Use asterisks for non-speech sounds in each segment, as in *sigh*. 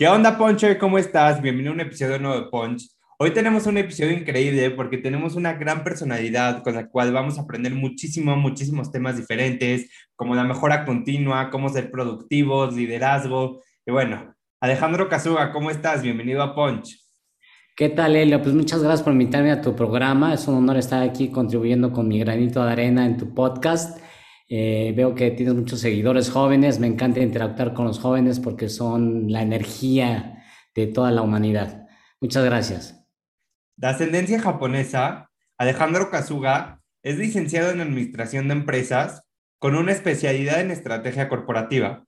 ¿Qué onda, Puncher? ¿Cómo estás? Bienvenido a un episodio nuevo de Punch. Hoy tenemos un episodio increíble porque tenemos una gran personalidad con la cual vamos a aprender muchísimo, muchísimos temas diferentes, como la mejora continua, cómo ser productivos, liderazgo. Y bueno, Alejandro Kazuga, ¿cómo estás? Bienvenido a Punch. ¿Qué tal, Elio? Pues muchas gracias por invitarme a tu programa. Es un honor estar aquí contribuyendo con mi granito de arena en tu podcast. Eh, veo que tienes muchos seguidores jóvenes, me encanta interactuar con los jóvenes porque son la energía de toda la humanidad. Muchas gracias. De ascendencia japonesa, Alejandro Kazuga es licenciado en Administración de Empresas con una especialidad en Estrategia Corporativa.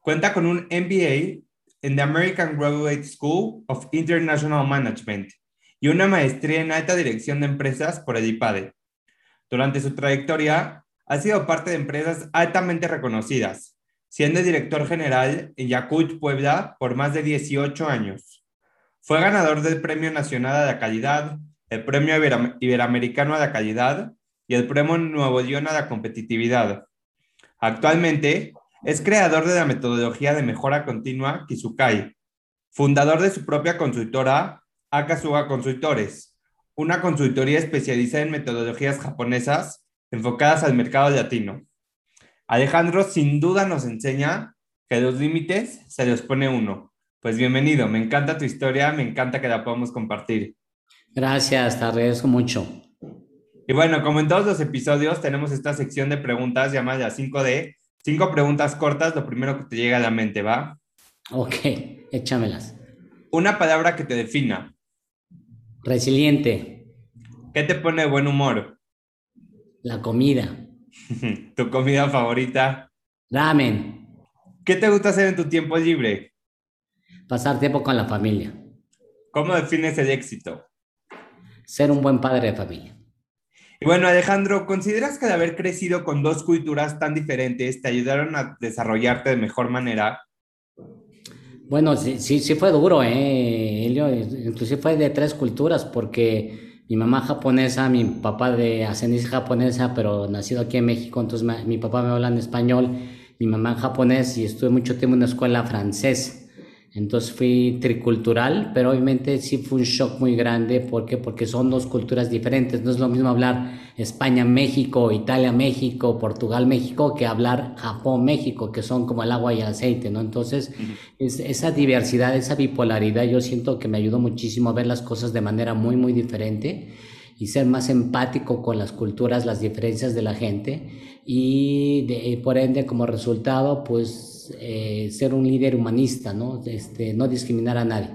Cuenta con un MBA en the American Graduate School of International Management y una maestría en Alta Dirección de Empresas por el IPADE. Durante su trayectoria, ha sido parte de empresas altamente reconocidas, siendo director general en Yakult Puebla por más de 18 años. Fue ganador del Premio Nacional a la Calidad, el Premio Iberoamericano a la Calidad y el Premio Nuevo León a la Competitividad. Actualmente es creador de la metodología de mejora continua Kizukai, fundador de su propia consultora Akasuga Consultores, una consultoría especializada en metodologías japonesas enfocadas al mercado latino. Alejandro sin duda nos enseña que los límites se los pone uno. Pues bienvenido, me encanta tu historia, me encanta que la podamos compartir. Gracias, te agradezco mucho. Y bueno, como en todos los episodios, tenemos esta sección de preguntas llamada 5D. Cinco preguntas cortas, lo primero que te llega a la mente, ¿va? Ok, échamelas. Una palabra que te defina. Resiliente. ¿Qué te pone de buen humor? La comida. *laughs* ¿Tu comida favorita? Ramen. ¿Qué te gusta hacer en tu tiempo libre? Pasar tiempo con la familia. ¿Cómo defines el éxito? Ser un buen padre de familia. Y bueno, Alejandro, ¿consideras que al haber crecido con dos culturas tan diferentes te ayudaron a desarrollarte de mejor manera? Bueno, sí, sí, sí fue duro, ¿eh? Inclusive fue de tres culturas porque mi mamá japonesa, mi papá de ascendencia japonesa, pero nacido aquí en México, entonces mi papá me habla en español, mi mamá en japonés y estuve mucho tiempo en una escuela francesa. Entonces fui tricultural, pero obviamente sí fue un shock muy grande. ¿Por qué? Porque son dos culturas diferentes. No es lo mismo hablar España-México, Italia-México, Portugal-México, que hablar Japón-México, que son como el agua y el aceite, ¿no? Entonces, esa diversidad, esa bipolaridad, yo siento que me ayudó muchísimo a ver las cosas de manera muy, muy diferente y ser más empático con las culturas, las diferencias de la gente y por ende como resultado pues eh, ser un líder humanista, ¿no? Este, no discriminar a nadie.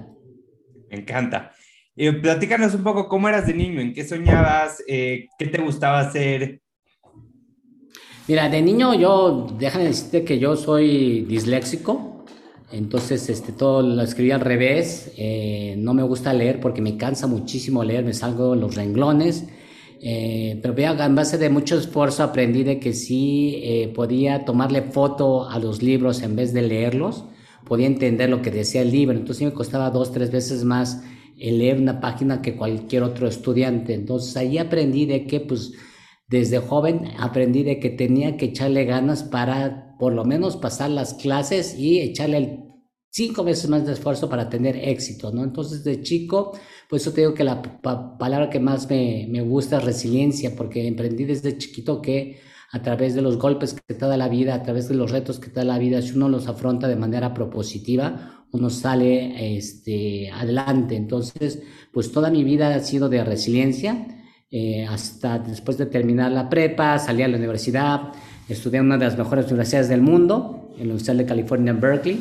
Me encanta. Eh, platícanos un poco cómo eras de niño, en qué soñabas, eh, qué te gustaba hacer. Mira, de niño yo, déjame decirte que yo soy disléxico, entonces este, todo lo escribí al revés, no me gusta leer porque me cansa muchísimo leer, me salgo los renglones, eh, pero en base de mucho esfuerzo aprendí de que sí eh, podía tomarle foto a los libros en vez de leerlos, podía entender lo que decía el libro, entonces me costaba dos, tres veces más leer una página que cualquier otro estudiante. Entonces ahí aprendí de que pues desde joven aprendí de que tenía que echarle ganas para por lo menos pasar las clases y echarle el cinco veces más de esfuerzo para tener éxito, ¿no? Entonces, de chico, pues eso te digo que la palabra que más me, me, gusta es resiliencia, porque emprendí desde chiquito que a través de los golpes que te da la vida, a través de los retos que te da la vida, si uno los afronta de manera propositiva, uno sale este, adelante. Entonces, pues toda mi vida ha sido de resiliencia, eh, hasta después de terminar la prepa, salí a la universidad, estudié en una de las mejores universidades del mundo, en la Universidad de California en Berkeley,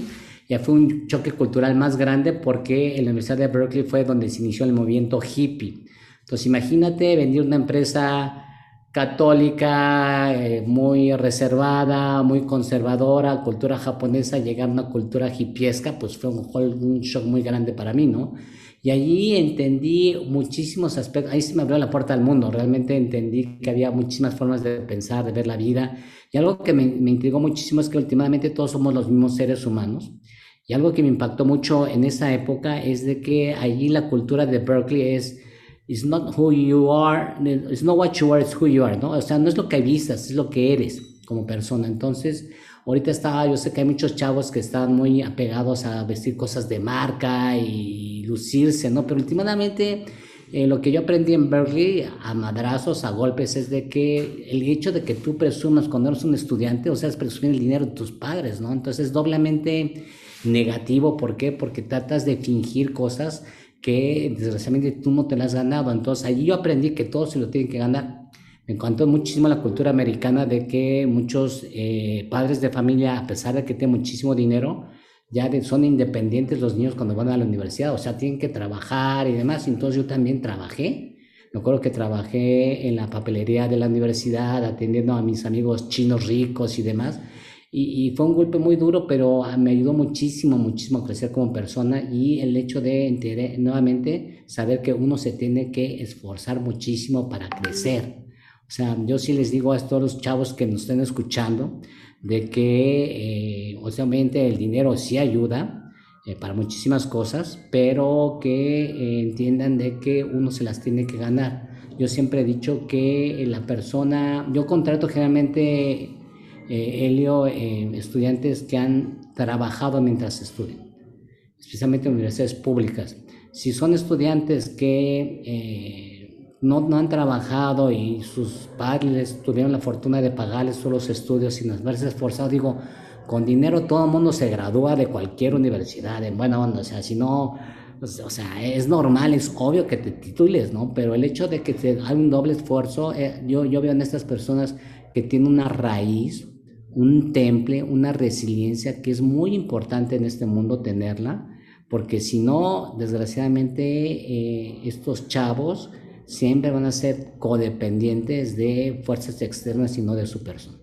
ya fue un choque cultural más grande porque en la Universidad de Berkeley fue donde se inició el movimiento hippie. Entonces imagínate venir una empresa católica, eh, muy reservada, muy conservadora, cultura japonesa, llegar a una cultura hipiesca, pues fue un, un shock muy grande para mí, ¿no? Y allí entendí muchísimos aspectos, ahí se me abrió la puerta al mundo, realmente entendí que había muchísimas formas de pensar, de ver la vida. Y algo que me, me intrigó muchísimo es que últimamente todos somos los mismos seres humanos. Y algo que me impactó mucho en esa época es de que allí la cultura de Berkeley es, it's not who you are, it's not what you are, it's who you are, ¿no? O sea, no es lo que vistas, es lo que eres como persona. Entonces, ahorita está, yo sé que hay muchos chavos que están muy apegados a vestir cosas de marca y lucirse, ¿no? Pero últimamente eh, lo que yo aprendí en Berkeley, a madrazos, a golpes, es de que el hecho de que tú presumas cuando eres un estudiante, o sea, es presumir el dinero de tus padres, ¿no? Entonces, doblemente negativo, ¿por qué? Porque tratas de fingir cosas que desgraciadamente tú no te las has ganado. Entonces, allí yo aprendí que todos se lo tienen que ganar. Me encantó muchísimo la cultura americana de que muchos eh, padres de familia, a pesar de que tienen muchísimo dinero, ya son independientes los niños cuando van a la universidad, o sea, tienen que trabajar y demás. Entonces yo también trabajé. Me acuerdo que trabajé en la papelería de la universidad, atendiendo a mis amigos chinos ricos y demás. Y, fue un golpe muy duro, pero me ayudó muchísimo, muchísimo a crecer como persona y el hecho de nuevamente saber que uno se tiene que esforzar muchísimo para crecer o sea, yo sí les digo a todos los chavos que nos estén escuchando de que, eh, obviamente, el dinero sí ayuda eh, para muchísimas cosas, pero que eh, entiendan de que uno se las tiene que ganar. Yo siempre he dicho que la persona, yo contrato generalmente, Helio, estudiantes que han trabajado mientras estudian, especialmente en universidades públicas. Si son estudiantes que no, no, han trabajado y sus padres tuvieron la fortuna de pagarles solo los estudios sin haberse esforzado, digo, con dinero todo el mundo se gradúa de cualquier universidad, en buena onda, o sea, si no, pues, o sea, es normal, es obvio que te titules, ¿no? Pero el hecho de que te, hay un doble esfuerzo, eh, yo, yo veo en estas personas que tienen una raíz, un temple, una resiliencia que es muy importante en este mundo tenerla, porque si no, desgraciadamente, eh, estos chavos, siempre van a ser codependientes de fuerzas externas y no de su persona.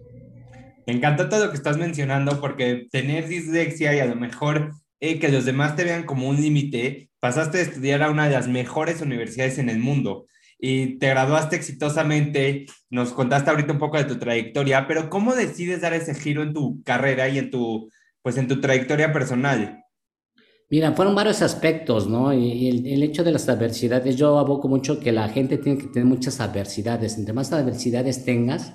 Me encanta todo lo que estás mencionando porque tener dislexia y a lo mejor eh, que los demás te vean como un límite, pasaste a estudiar a una de las mejores universidades en el mundo y te graduaste exitosamente, nos contaste ahorita un poco de tu trayectoria, pero ¿cómo decides dar ese giro en tu carrera y en tu, pues en tu trayectoria personal? Mira, fueron varios aspectos, ¿no? Y, el, hecho de las adversidades, yo aboco mucho que la gente tiene que tener muchas adversidades. Entre más adversidades tengas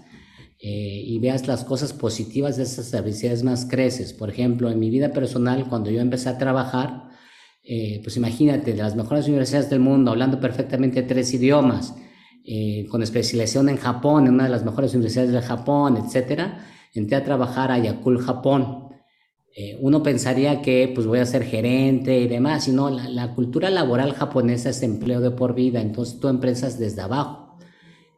eh, y veas las cosas positivas de esas adversidades, más creces. Por ejemplo, en mi vida personal, cuando yo empecé a trabajar, eh, pues imagínate, de las mejores universidades del mundo, hablando perfectamente tres idiomas, eh, con especialización en Japón, en una de las mejores universidades de Japón, etcétera, entré a trabajar a Yakul, Japón. Eh, uno pensaría que pues voy a ser gerente y demás, sino la, la cultura laboral japonesa es empleo de por vida, entonces tú empresas desde abajo.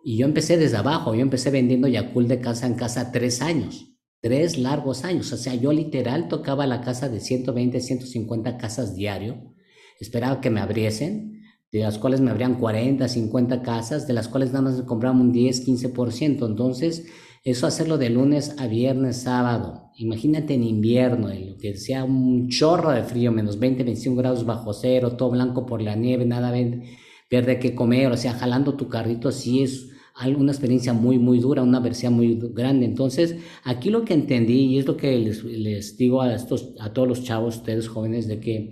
Y yo empecé desde abajo, yo empecé vendiendo Yakult de casa en casa tres años, tres largos años, o sea, yo literal tocaba la casa de 120, 150 casas diario, esperaba que me abriesen, de las cuales me abrían 40, 50 casas, de las cuales nada más me compraban un 10, 15%, entonces eso hacerlo de lunes a viernes, sábado. Imagínate en invierno, que sea un chorro de frío, menos 20, 21 grados bajo cero, todo blanco por la nieve, nada verde que comer, o sea, jalando tu carrito, sí es una experiencia muy, muy dura, una versión muy grande. Entonces, aquí lo que entendí, y es lo que les, les digo a, estos, a todos los chavos, ustedes jóvenes, de que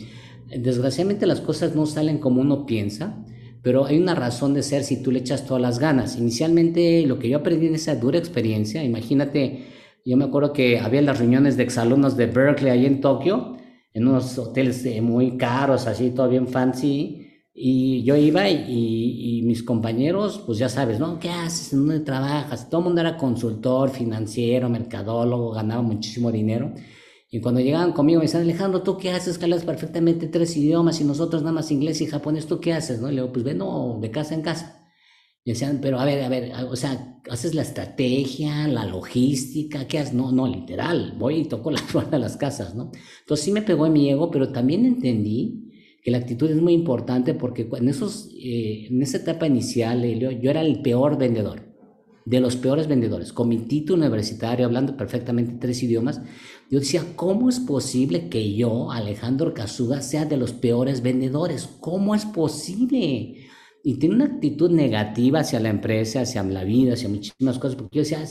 desgraciadamente las cosas no salen como uno piensa pero hay una razón de ser si tú le echas todas las ganas. Inicialmente lo que yo aprendí en esa dura experiencia, imagínate, yo me acuerdo que había las reuniones de exalumnos de Berkeley ahí en Tokio, en unos hoteles eh, muy caros, así, todo bien fancy, y yo iba y, y, mis compañeros, pues ya sabes, ¿no? ¿Qué haces? ¿En dónde trabajas? Todo el mundo era consultor, financiero, mercadólogo, ganaba muchísimo dinero. Y cuando llegaban conmigo me decían, Alejandro, ¿tú qué haces? Que hablas perfectamente tres idiomas y nosotros nada más inglés y japonés, ¿tú qué haces? ¿No? Y le digo, pues bueno, de casa en casa. Y decían, pero a ver, a ver, o sea, ¿haces la estrategia, la logística? ¿Qué haces? No, no, literal, voy y toco la *laughs* puerta de las casas, ¿no? Entonces sí me pegó en mi ego, pero también entendí que la actitud es muy importante porque en, esos, eh, en esa etapa inicial, yo era el peor vendedor de los peores vendedores, con mi título universitario, hablando perfectamente tres idiomas, yo decía, ¿cómo es posible que yo, Alejandro Casuga, sea de los peores vendedores? ¿Cómo es posible? Y tiene una actitud negativa hacia la empresa, hacia la vida, hacia muchísimas cosas, porque yo decía,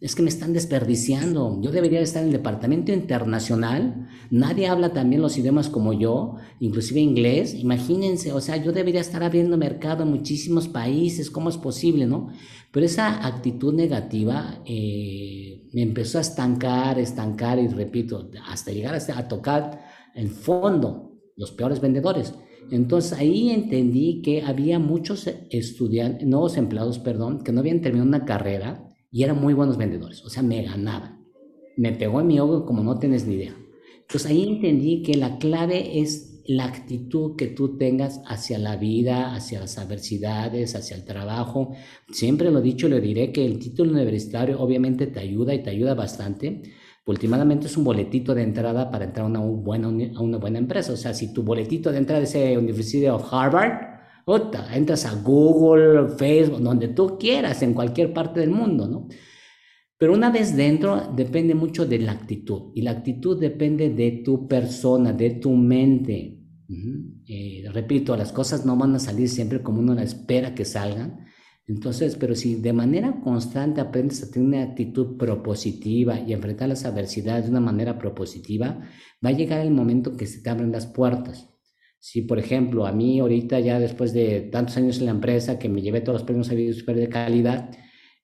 es que me están desperdiciando. Yo debería estar en el departamento internacional. Nadie habla también los idiomas como yo, inclusive inglés. Imagínense, o sea, yo debería estar abriendo mercado en muchísimos países. ¿Cómo es posible, no? Pero esa actitud negativa eh, me empezó a estancar, estancar y repito, hasta llegar a tocar el fondo, los peores vendedores. Entonces ahí entendí que había muchos estudiantes, nuevos empleados, perdón, que no habían terminado una carrera y eran muy buenos vendedores, o sea, me ganaban. Me pegó en mi ojo como no tienes ni idea. Entonces ahí entendí que la clave es la actitud que tú tengas hacia la vida, hacia las adversidades, hacia el trabajo. Siempre lo he dicho, le diré que el título universitario obviamente te ayuda y te ayuda bastante. Últimamente es un boletito de entrada para entrar a una buena, a una buena empresa. O sea, si tu boletito de entrada es Universidad of Harvard, entras a Google, Facebook, donde tú quieras, en cualquier parte del mundo, ¿no? Pero una vez dentro, depende mucho de la actitud. Y la actitud depende de tu persona, de tu mente. Eh, repito, las cosas no van a salir siempre como uno la espera que salgan. Entonces, pero si de manera constante aprendes a tener una actitud propositiva y enfrentar las adversidades de una manera propositiva, va a llegar el momento que se te abren las puertas. Si, por ejemplo, a mí ahorita ya después de tantos años en la empresa que me llevé todos los premios video super de calidad,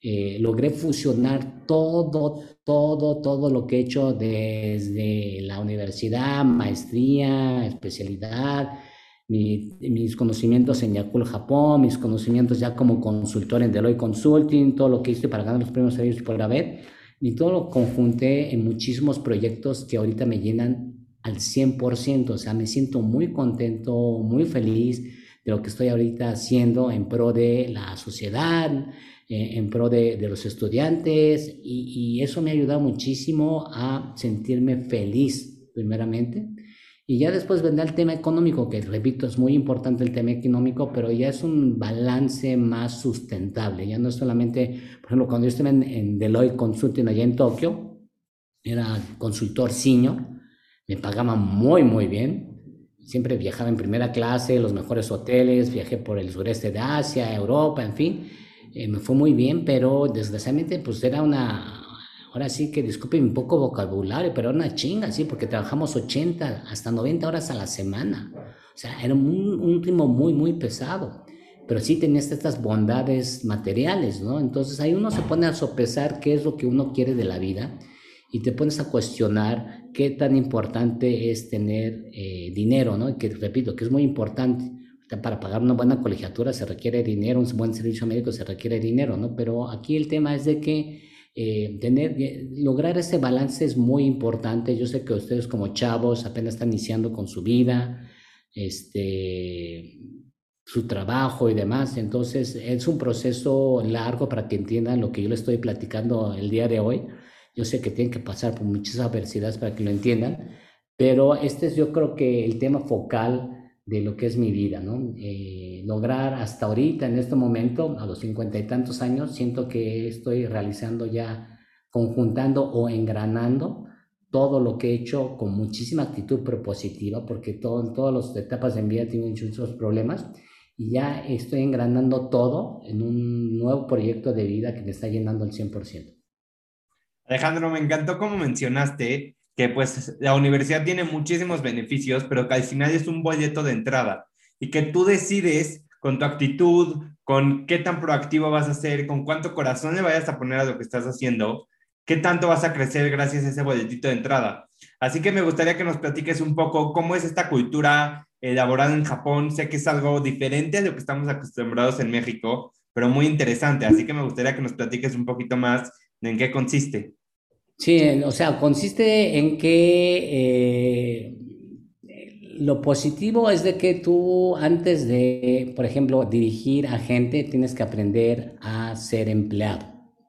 eh, logré fusionar todo, todo, todo lo que he hecho desde la universidad, maestría, especialidad, mis conocimientos en Yakul Japón, mis conocimientos ya como consultor en Deloitte Consulting, todo lo que hice para ganar los premios a por haber, y todo lo conjunté en muchísimos proyectos que ahorita me llenan al 100%, o sea, me siento muy contento, muy feliz de lo que estoy ahorita haciendo en pro de la sociedad, eh, en pro de, de los estudiantes, y, y, eso me ha ayudado muchísimo a sentirme feliz, primeramente. Y ya después vendrá el tema económico, que repito, es muy importante el tema económico, pero ya es un balance más sustentable. Ya no es solamente, por ejemplo, cuando yo estuve en, en Deloitte Consulting allá en Tokio, era consultor senior, me pagaban muy, muy bien. Siempre viajaba en primera clase, los mejores hoteles, viajé por el sureste de Asia, Europa, en fin. Eh, me fue muy bien, pero desgraciadamente pues era una, ahora sí que disculpen un poco vocabulario, pero era una chinga, sí, porque trabajamos 80 hasta 90 horas a la semana. O sea, era un, un ritmo muy, muy pesado. Pero sí tenías estas bondades materiales, ¿no? Entonces ahí uno se pone a sopesar qué es lo que uno quiere de la vida y te pones a cuestionar qué tan importante es tener eh, dinero, ¿no? Que repito, que es muy importante. Para pagar una buena colegiatura se requiere dinero, un buen servicio médico se requiere dinero, ¿no? Pero aquí el tema es de que eh, tener, eh, lograr ese balance es muy importante. Yo sé que ustedes como chavos apenas están iniciando con su vida, este, su trabajo y demás. Entonces es un proceso largo para que entiendan lo que yo les estoy platicando el día de hoy. Yo sé que tienen que pasar por muchas adversidades para que lo entiendan, pero este es yo creo que el tema focal de lo que es mi vida, ¿no? Eh, lograr hasta ahorita, en este momento, a los cincuenta y tantos años, siento que estoy realizando ya, conjuntando o engranando todo lo que he hecho con muchísima actitud propositiva, porque todo, en todas las etapas de mi vida tienen muchos problemas, y ya estoy engranando todo en un nuevo proyecto de vida que me está llenando al 100%. Alejandro, me encantó como mencionaste que pues la universidad tiene muchísimos beneficios, pero que al final es un boleto de entrada y que tú decides con tu actitud, con qué tan proactivo vas a ser, con cuánto corazón le vayas a poner a lo que estás haciendo, qué tanto vas a crecer gracias a ese boletito de entrada. Así que me gustaría que nos platiques un poco cómo es esta cultura elaborada en Japón. Sé que es algo diferente a lo que estamos acostumbrados en México, pero muy interesante. Así que me gustaría que nos platiques un poquito más en qué consiste. Sí, o sea, consiste en que eh, lo positivo es de que tú antes de, por ejemplo, dirigir a gente, tienes que aprender a ser empleado.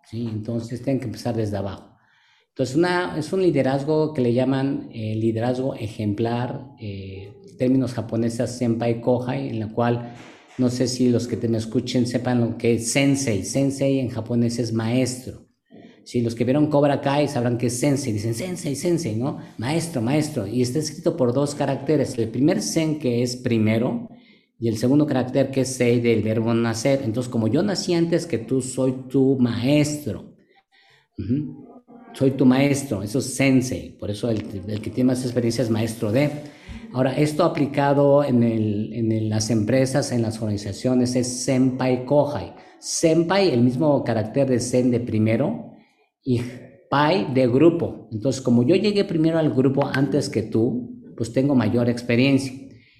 ¿sí? Entonces, tienen que empezar desde abajo. Entonces, una, es un liderazgo que le llaman eh, liderazgo ejemplar, eh, términos japoneses senpai kohai, en la cual No sé si los que te me escuchen sepan lo que es sensei. Sensei en japonés es maestro. Si los que vieron Cobra Kai sabrán que es sensei, dicen sensei, sensei, ¿no? Maestro, maestro. Y está escrito por dos caracteres. El primer sen que es primero y el segundo carácter que es sei del verbo nacer. Entonces, como yo nací antes que tú, soy tu maestro. Soy tu maestro, eso es sensei. Por eso el, que tiene más experiencia es maestro de. Ahora, esto aplicado en las empresas, en las organizaciones, es senpai kohai. Senpai, el mismo carácter de sen de primero, y pai de grupo. Entonces, como yo llegué primero al grupo antes que tú, pues tengo mayor experiencia.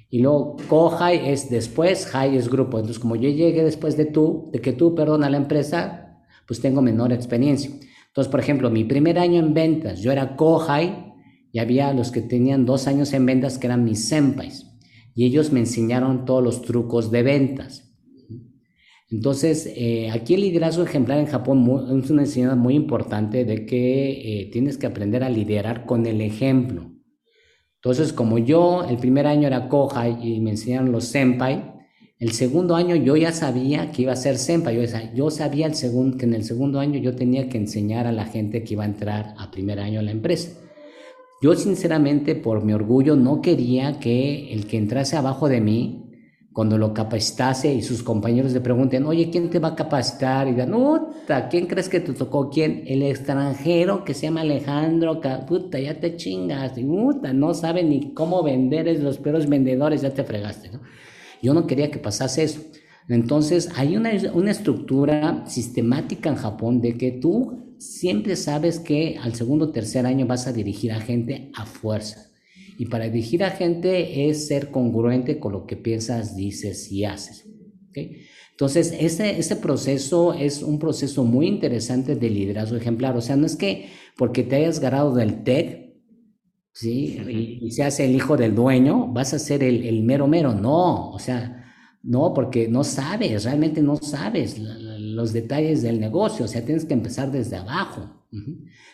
Y luego co-high es después, high es grupo. Entonces, como yo llegué después de tú, de que tú, perdón, a la empresa, pues tengo menor experiencia. Entonces, por ejemplo, mi primer año en ventas, yo era co-high y había los que tenían dos años en ventas que eran mis senpais. Y ellos me enseñaron todos los trucos de ventas. Entonces, eh, aquí el liderazgo ejemplar en Japón es una enseñanza muy importante de que eh, tienes que aprender a liderar con el ejemplo. Entonces, como yo el primer año era Kohai y me enseñaron los senpai, el segundo año yo ya sabía que iba a ser senpai. Yo, yo sabía el segundo, que en el segundo año yo tenía que enseñar a la gente que iba a entrar a primer año a la empresa. Yo sinceramente, por mi orgullo, no quería que el que entrase abajo de mí cuando lo capacitase y sus compañeros le pregunten, oye, ¿quién te va a capacitar? Y digan, puta, ¿quién crees que te tocó? ¿Quién? El extranjero que se llama Alejandro, puta, ya te chingas, y, puta, no sabe ni cómo vender, es los peores vendedores, ya te fregaste, ¿no? Yo no quería que pasase eso. Entonces, hay una, una estructura sistemática en Japón de que tú siempre sabes que al segundo o tercer año vas a dirigir a gente a fuerza. Y para dirigir a gente es ser congruente con lo que piensas, dices y haces. Entonces, ese, ese proceso es un proceso muy interesante de liderazgo ejemplar. O sea, no es que porque te hayas ganado del TEC, ¿sí? Y, y, seas el hijo del dueño, vas a ser el, el, mero mero. No, o sea, no, porque no sabes, realmente no sabes los detalles del negocio. O sea, tienes que empezar desde abajo.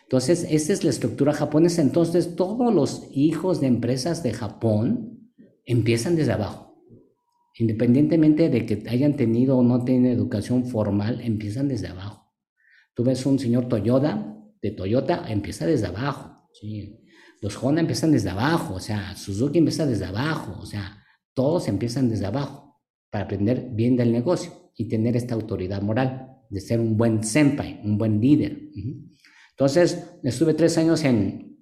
Entonces, esa es la estructura japonesa. Entonces, todos los hijos de empresas de Japón empiezan desde abajo. Independientemente de que hayan tenido o no tenido educación formal, empiezan desde abajo. Tú ves un señor Toyota, de Toyota, empieza desde abajo. Los Honda empiezan desde abajo, o sea, Suzuki empieza desde abajo, o sea, todos empiezan desde abajo para aprender bien del negocio y tener esta autoridad moral de ser un buen senpai, un buen líder. Entonces, estuve tres años en,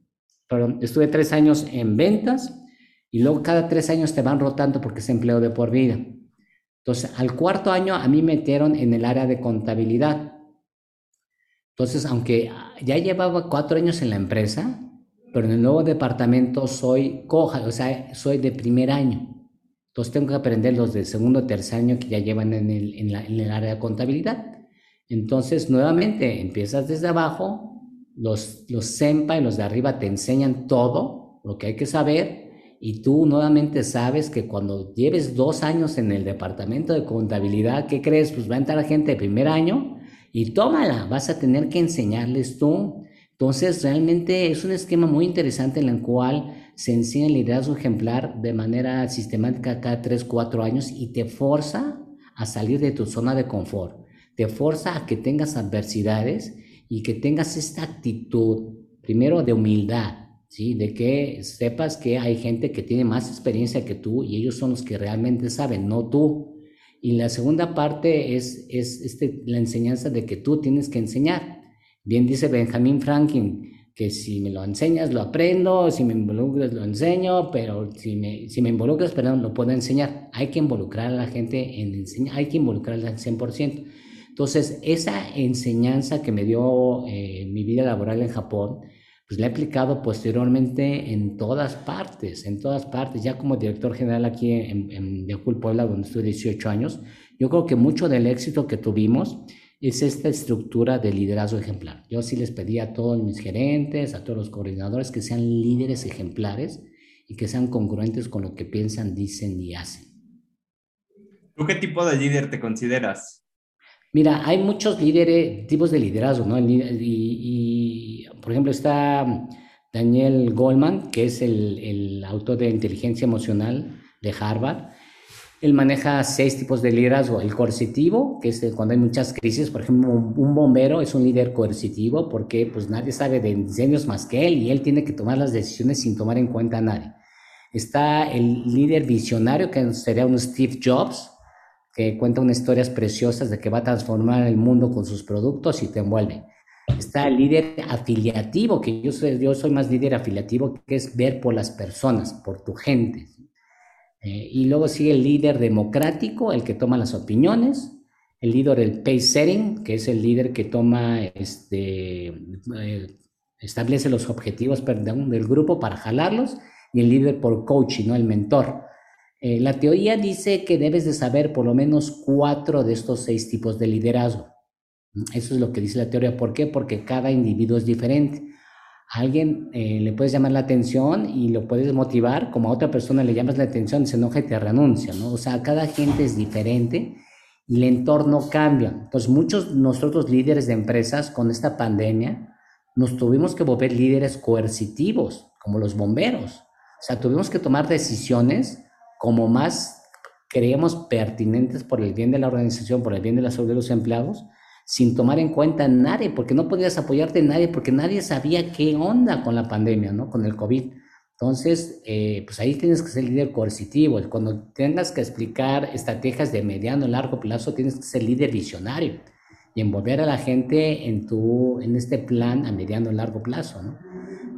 perdón, estuve tres años en ventas y luego cada tres años te van rotando porque es empleo de por vida. Entonces, al cuarto año a mí me metieron en el área de contabilidad. Entonces, aunque ya llevaba cuatro años en la empresa, pero en el nuevo departamento soy coja, o sea, soy de primer año. Entonces tengo que aprender los de segundo o tercer año que ya llevan en el, en el área de contabilidad. Entonces, nuevamente, empiezas desde abajo, los, los senpai, los de arriba, te enseñan todo lo que hay que saber y tú nuevamente sabes que cuando lleves dos años en el departamento de contabilidad, ¿qué crees? Pues va a entrar gente de primer año y tómala, vas a tener que enseñarles tú. Entonces, realmente es un esquema muy interesante en el cual se enseña el liderazgo ejemplar de manera sistemática cada tres, cuatro años y te forza a salir de tu zona de confort, te forza a que tengas adversidades y que tengas esta actitud, primero de humildad, ¿sí? De que sepas que hay gente que tiene más experiencia que tú y ellos son los que realmente saben, no tú. Y la segunda parte es, es este, la enseñanza de que tú tienes que enseñar. Bien dice Benjamin Franklin, que si me lo enseñas lo aprendo, si me involucras lo enseño, pero si me, si me involucras, perdón, lo puedo enseñar. Hay que involucrar a la gente en enseñar, hay que involucrarla al 100%. Entonces, esa enseñanza que me dio eh, mi vida laboral en Japón, pues la he aplicado posteriormente en todas partes, en todas partes. Ya como director general aquí en, en Yacul, Puebla, donde estuve 18 años, yo creo que mucho del éxito que tuvimos es esta estructura de liderazgo ejemplar. Yo sí les pedí a todos mis gerentes, a todos los coordinadores que sean líderes ejemplares y que sean congruentes con lo que piensan, dicen y hacen. ¿Tú qué tipo de líder te consideras? Mira, hay muchos líderes, tipos de liderazgo, ¿no? Y, por ejemplo, está Daniel Goldman, que es el, el, autor de inteligencia emocional de Harvard. Él maneja seis tipos de liderazgo. El coercitivo, que es cuando hay muchas crisis, por ejemplo, un bombero es un líder coercitivo porque pues nadie sabe de incendios más que él y él tiene que tomar las decisiones sin tomar en cuenta a nadie. Está el líder visionario, que sería un Steve Jobs, que cuenta unas historias preciosas de que va a transformar el mundo con sus productos y te envuelve. Está el líder afiliativo, que yo soy, yo soy más líder afiliativo, que es ver por las personas, por tu gente. Eh, y luego sigue el líder democrático, el que toma las opiniones, el líder del pace setting, que es el líder que toma, este, eh, establece los objetivos del grupo para jalarlos, y el líder por coaching, ¿no? el mentor. Eh, la teoría dice que debes de saber por lo menos cuatro de estos seis tipos de liderazgo. Eso es lo que dice la teoría. ¿Por qué? Porque cada individuo es diferente alguien eh, le puedes llamar la atención y lo puedes motivar, como a otra persona le llamas la atención, se enoja y te renuncia, ¿no? O sea, cada gente es diferente y el entorno cambia. Entonces, muchos nosotros líderes de empresas con esta pandemia nos tuvimos que volver líderes coercitivos, como los bomberos. O sea, tuvimos que tomar decisiones como más creíamos pertinentes por el bien de la organización, por el bien de la salud de los empleados, sin tomar en cuenta nadie, porque no podías apoyarte en nadie, porque nadie sabía qué onda con la pandemia, ¿no? Con el COVID. Entonces, eh, pues ahí tienes que ser líder coercitivo. Cuando tengas que explicar estrategias de mediano y largo plazo, tienes que ser líder visionario y envolver a la gente en, tu, en este plan a mediano y largo plazo, ¿no?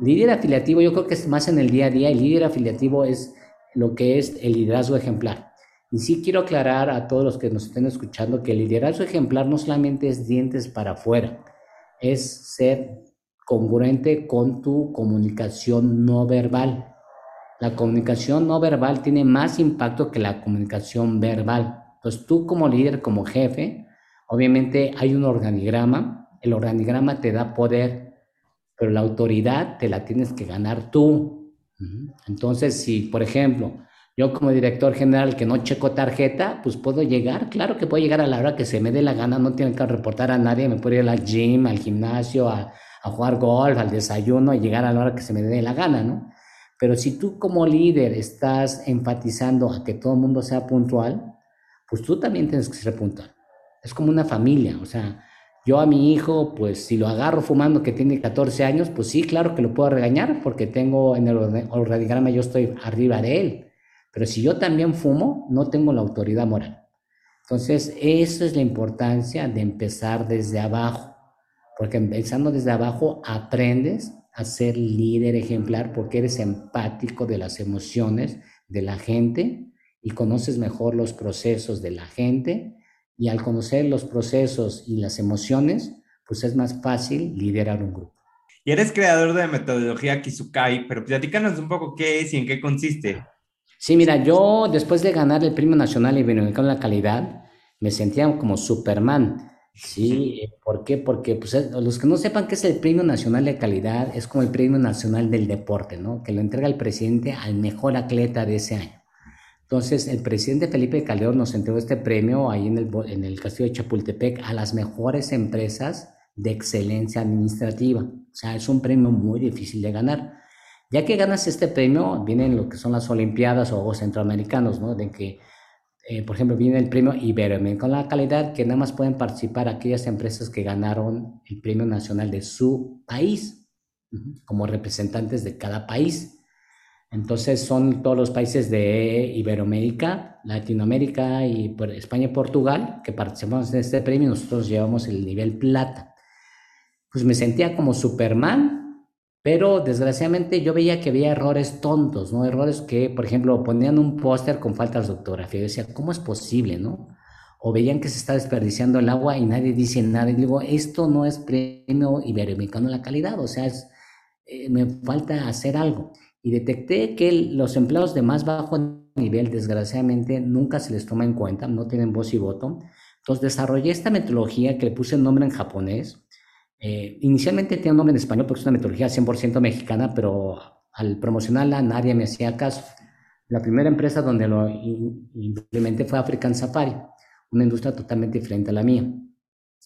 Líder afiliativo yo creo que es más en el día a día. El líder afiliativo es lo que es el liderazgo ejemplar. Y sí quiero aclarar a todos los que nos estén escuchando que el liderazgo ejemplar no solamente es dientes para afuera, es ser congruente con tu comunicación no verbal. La comunicación no verbal tiene más impacto que la comunicación verbal. Entonces tú como líder, como jefe, obviamente hay un organigrama, el organigrama te da poder, pero la autoridad te la tienes que ganar tú. Entonces, si, por ejemplo, yo como director general que no checo tarjeta, pues puedo llegar, claro que puedo llegar a la hora que se me dé la gana, no tengo que reportar a nadie, me puedo ir al gym, al gimnasio, a, jugar golf, al desayuno y llegar a la hora que se me dé la gana, ¿no? Pero si tú como líder estás enfatizando a que todo el mundo sea puntual, pues tú también tienes que ser puntual. Es como una familia, o sea, yo a mi hijo, pues si lo agarro fumando que tiene 14 años, pues sí, claro que lo puedo regañar porque tengo en el organigrama yo estoy arriba de él pero si yo también fumo, no tengo la autoridad moral. Entonces, esa es la importancia de empezar desde abajo, porque empezando desde abajo aprendes a ser líder ejemplar porque eres empático de las emociones de la gente y conoces mejor los procesos de la gente y al conocer los procesos y las emociones, pues es más fácil liderar un grupo. Y eres creador de metodología Kizukai, pero platícanos un poco qué es y en qué consiste. Sí, mira, yo después de ganar el Premio Nacional Iberoamericano de la Calidad, me sentía como Superman. Sí, ¿por qué? Porque pues, eh, los que no sepan qué es el Premio Nacional de Calidad, es como el Premio Nacional del Deporte, ¿no? Que lo entrega el presidente al mejor atleta de ese año. Entonces, el presidente Felipe Calderón nos entregó este premio ahí en el, en el castillo de Chapultepec a las mejores empresas de excelencia administrativa. O sea, es un premio muy difícil de ganar. Ya que ganas este premio, vienen lo que son las Olimpiadas o Centroamericanos, ¿no? De que, eh, por ejemplo, viene el premio Iberoamérica con la calidad que nada más pueden participar aquellas empresas que ganaron el premio nacional de su país, como representantes de cada país. Entonces son todos los países de Iberoamérica, Latinoamérica y España y Portugal que participamos en este premio. Nosotros llevamos el nivel plata. Pues me sentía como Superman pero desgraciadamente yo veía que había errores tontos, ¿no? Errores que, por ejemplo, ponían un póster con faltas de ortografía. Yo decía, ¿cómo es posible, no? O veían que se está desperdiciando el agua y nadie dice nada. Y digo, esto no es premio iberoamericano la calidad, o sea, eh, me falta hacer algo. Y detecté que los empleados de más bajo nivel, desgraciadamente, nunca se les toma en cuenta, no tienen voz y voto. Entonces desarrollé esta metodología que le puse el nombre en japonés, eh, inicialmente tenía un nombre en español porque es una metodología 100% mexicana, pero al promocionarla nadie me hacía caso. La primera empresa donde lo implementé fue African Safari, una industria totalmente diferente a la mía.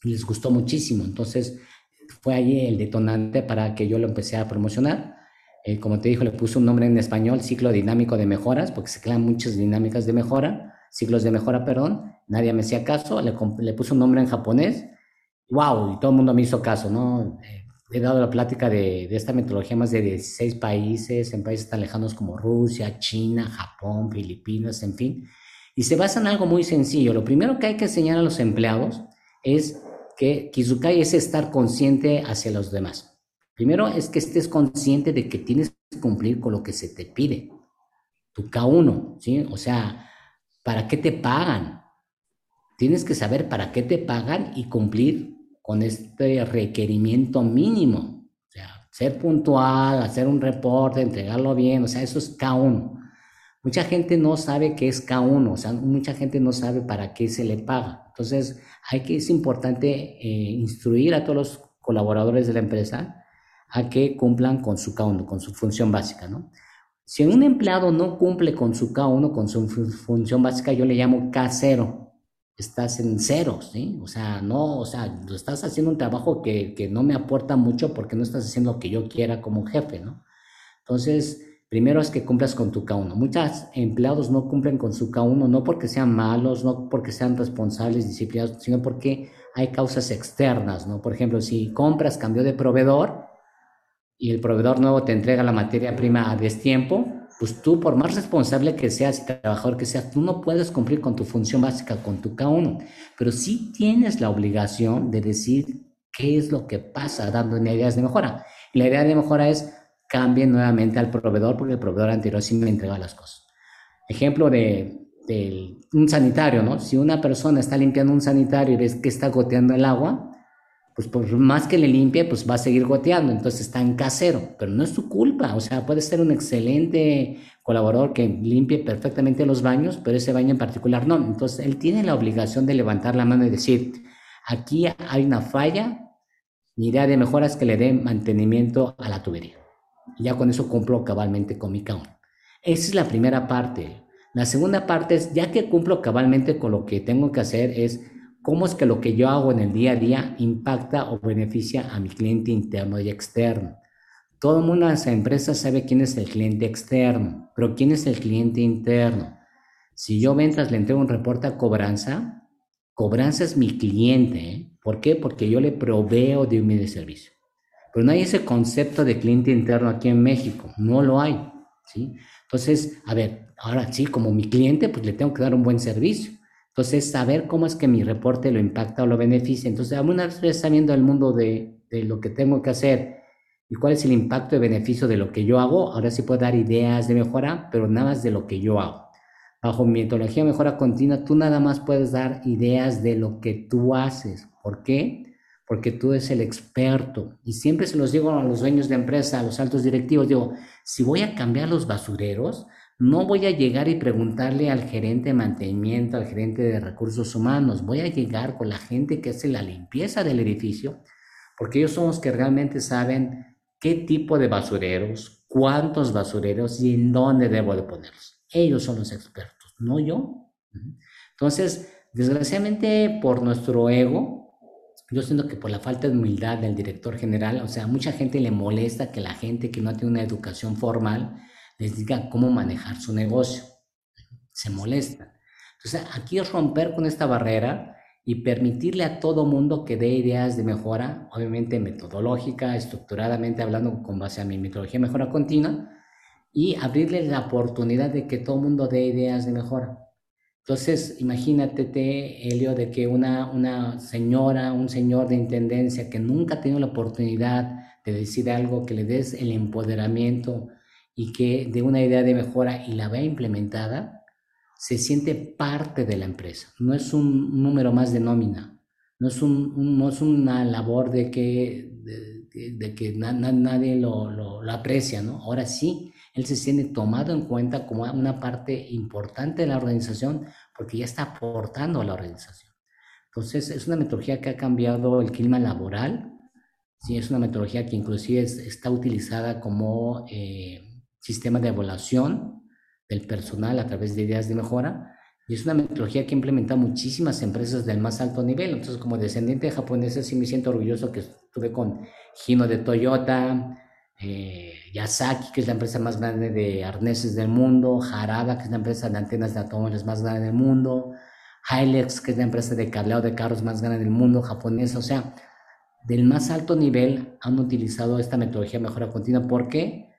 Les gustó muchísimo. Entonces fue ahí el detonante para que yo lo empecé a promocionar. Eh, como te dijo, le puse un nombre en español, ciclo dinámico de mejoras, porque se crean muchas dinámicas de mejora. ciclos de mejora, perdón, nadie me hacía caso, le, le puse un nombre en japonés, wow, y todo el mundo me hizo caso, ¿no? He dado la plática de, de, esta metodología más de 16 países, en países tan lejanos como Rusia, China, Japón, Filipinas, en fin. Y se basa en algo muy sencillo. Lo primero que hay que enseñar a los empleados es que Kizukai es estar consciente hacia los demás. Primero es que estés consciente de que tienes que cumplir con lo que se te pide. Tu K1, ¿sí? O sea, ¿para qué te pagan? Tienes que saber para qué te pagan y cumplir con este requerimiento mínimo. O sea, ser puntual, hacer un reporte, entregarlo bien, o sea, eso es K1. Mucha gente no sabe qué es K1, o sea, mucha gente no sabe para qué se le paga. Entonces, hay que, es importante eh, instruir a todos los colaboradores de la empresa a que cumplan con su K1, con su función básica, ¿no? Si un empleado no cumple con su K1, con su función básica, yo le llamo K0 estás en ceros, ¿sí? O sea, no, o sea, estás haciendo un trabajo que, que, no me aporta mucho porque no estás haciendo lo que yo quiera como jefe, ¿no? Entonces, primero es que cumplas con tu K1. Muchos empleados no cumplen con su K1, no porque sean malos, no porque sean responsables, disciplinados, sino porque hay causas externas, ¿no? Por ejemplo, si compras cambio de proveedor y el proveedor nuevo te entrega la materia prima a destiempo, pues tú, por más responsable que seas y trabajador que seas, tú no puedes cumplir con tu función básica, con tu K1, pero sí tienes la obligación de decir qué es lo que pasa, dando ideas de mejora. Y la idea de mejora es cambien nuevamente al proveedor, porque el proveedor anterior sí me entregaba las cosas. Ejemplo de, de un sanitario, ¿no? Si una persona está limpiando un sanitario y ves que está goteando el agua, pues por más que le limpie, pues va a seguir goteando, entonces está en casero, pero no es su culpa, o sea, puede ser un excelente colaborador que limpie perfectamente los baños, pero ese baño en particular no, entonces él tiene la obligación de levantar la mano y decir, aquí hay una falla, mi idea de mejora es que le dé mantenimiento a la tubería. Y ya con eso cumplo cabalmente con mi count. Esa es la primera parte. La segunda parte es, ya que cumplo cabalmente con lo que tengo que hacer, es cómo es que lo que yo hago en el día a día impacta o beneficia a mi cliente interno y externo. Todo el mundo en esa empresa sabe quién es el cliente externo, pero quién es el cliente interno. Si yo ventas le entrego un reporte a cobranza, cobranza es mi cliente. ¿eh? ¿Por qué? Porque yo le proveo de un medio servicio. Pero no hay ese concepto de cliente interno aquí en México, no lo hay. ¿sí? Entonces, a ver, ahora sí, como mi cliente, pues le tengo que dar un buen servicio. Entonces, saber cómo es que mi reporte lo impacta o lo beneficia. Entonces, una vez sabiendo el mundo de, de lo que tengo que hacer y cuál es el impacto y beneficio de lo que yo hago, ahora sí puedo dar ideas de mejora, pero nada más de lo que yo hago. Bajo mi metodología de mejora continua, tú nada más puedes dar ideas de lo que tú haces. ¿Por qué? Porque tú eres el experto. Y siempre se los digo a los dueños de empresa, a los altos directivos, digo, si voy a cambiar los basureros, no voy a llegar y preguntarle al gerente de mantenimiento, al gerente de recursos humanos. Voy a llegar con la gente que hace la limpieza del edificio, porque ellos son los que realmente saben qué tipo de basureros, cuántos basureros y en dónde debo de ponerlos. Ellos son los expertos, no yo. Entonces, desgraciadamente por nuestro ego, yo siento que por la falta de humildad del director general, o sea, mucha gente le molesta que la gente que no tiene una educación formal, les diga cómo manejar su negocio. Se molesta. Entonces, aquí es romper con esta barrera y permitirle a todo mundo que dé ideas de mejora, obviamente metodológica, estructuradamente hablando con base a mi metodología de mejora continua, y abrirle la oportunidad de que todo mundo dé ideas de mejora. Entonces, imagínate, Helio, de que una, una señora, un señor de intendencia que nunca ha tenido la oportunidad de decir algo, que le des el empoderamiento, y que de una idea de mejora y la vea implementada, se siente parte de la empresa. No es un número más de nómina, no es, un, no es una labor de que, de, que nadie lo, lo, aprecia, ¿no? Ahora sí, él se siente tomado en cuenta como una parte importante de la organización porque ya está aportando a la organización. Entonces, es una metodología que ha cambiado el clima laboral, sí, es una metodología que inclusive está utilizada como... Eh, sistema de evaluación del personal a través de ideas de mejora. Y es una metodología que implementa muchísimas empresas del más alto nivel. Entonces, como descendiente de japonesa, sí me siento orgulloso que estuve con Hino de Toyota, eh, Yasaki, que es la empresa más grande de arneses del mundo, Harada, que es la empresa de antenas de automóviles más grande del mundo, Hilex, que es la empresa de cableado de carros más grande del mundo, japonesa, o sea, del más alto nivel han utilizado esta metodología de mejora continua. ¿Por qué?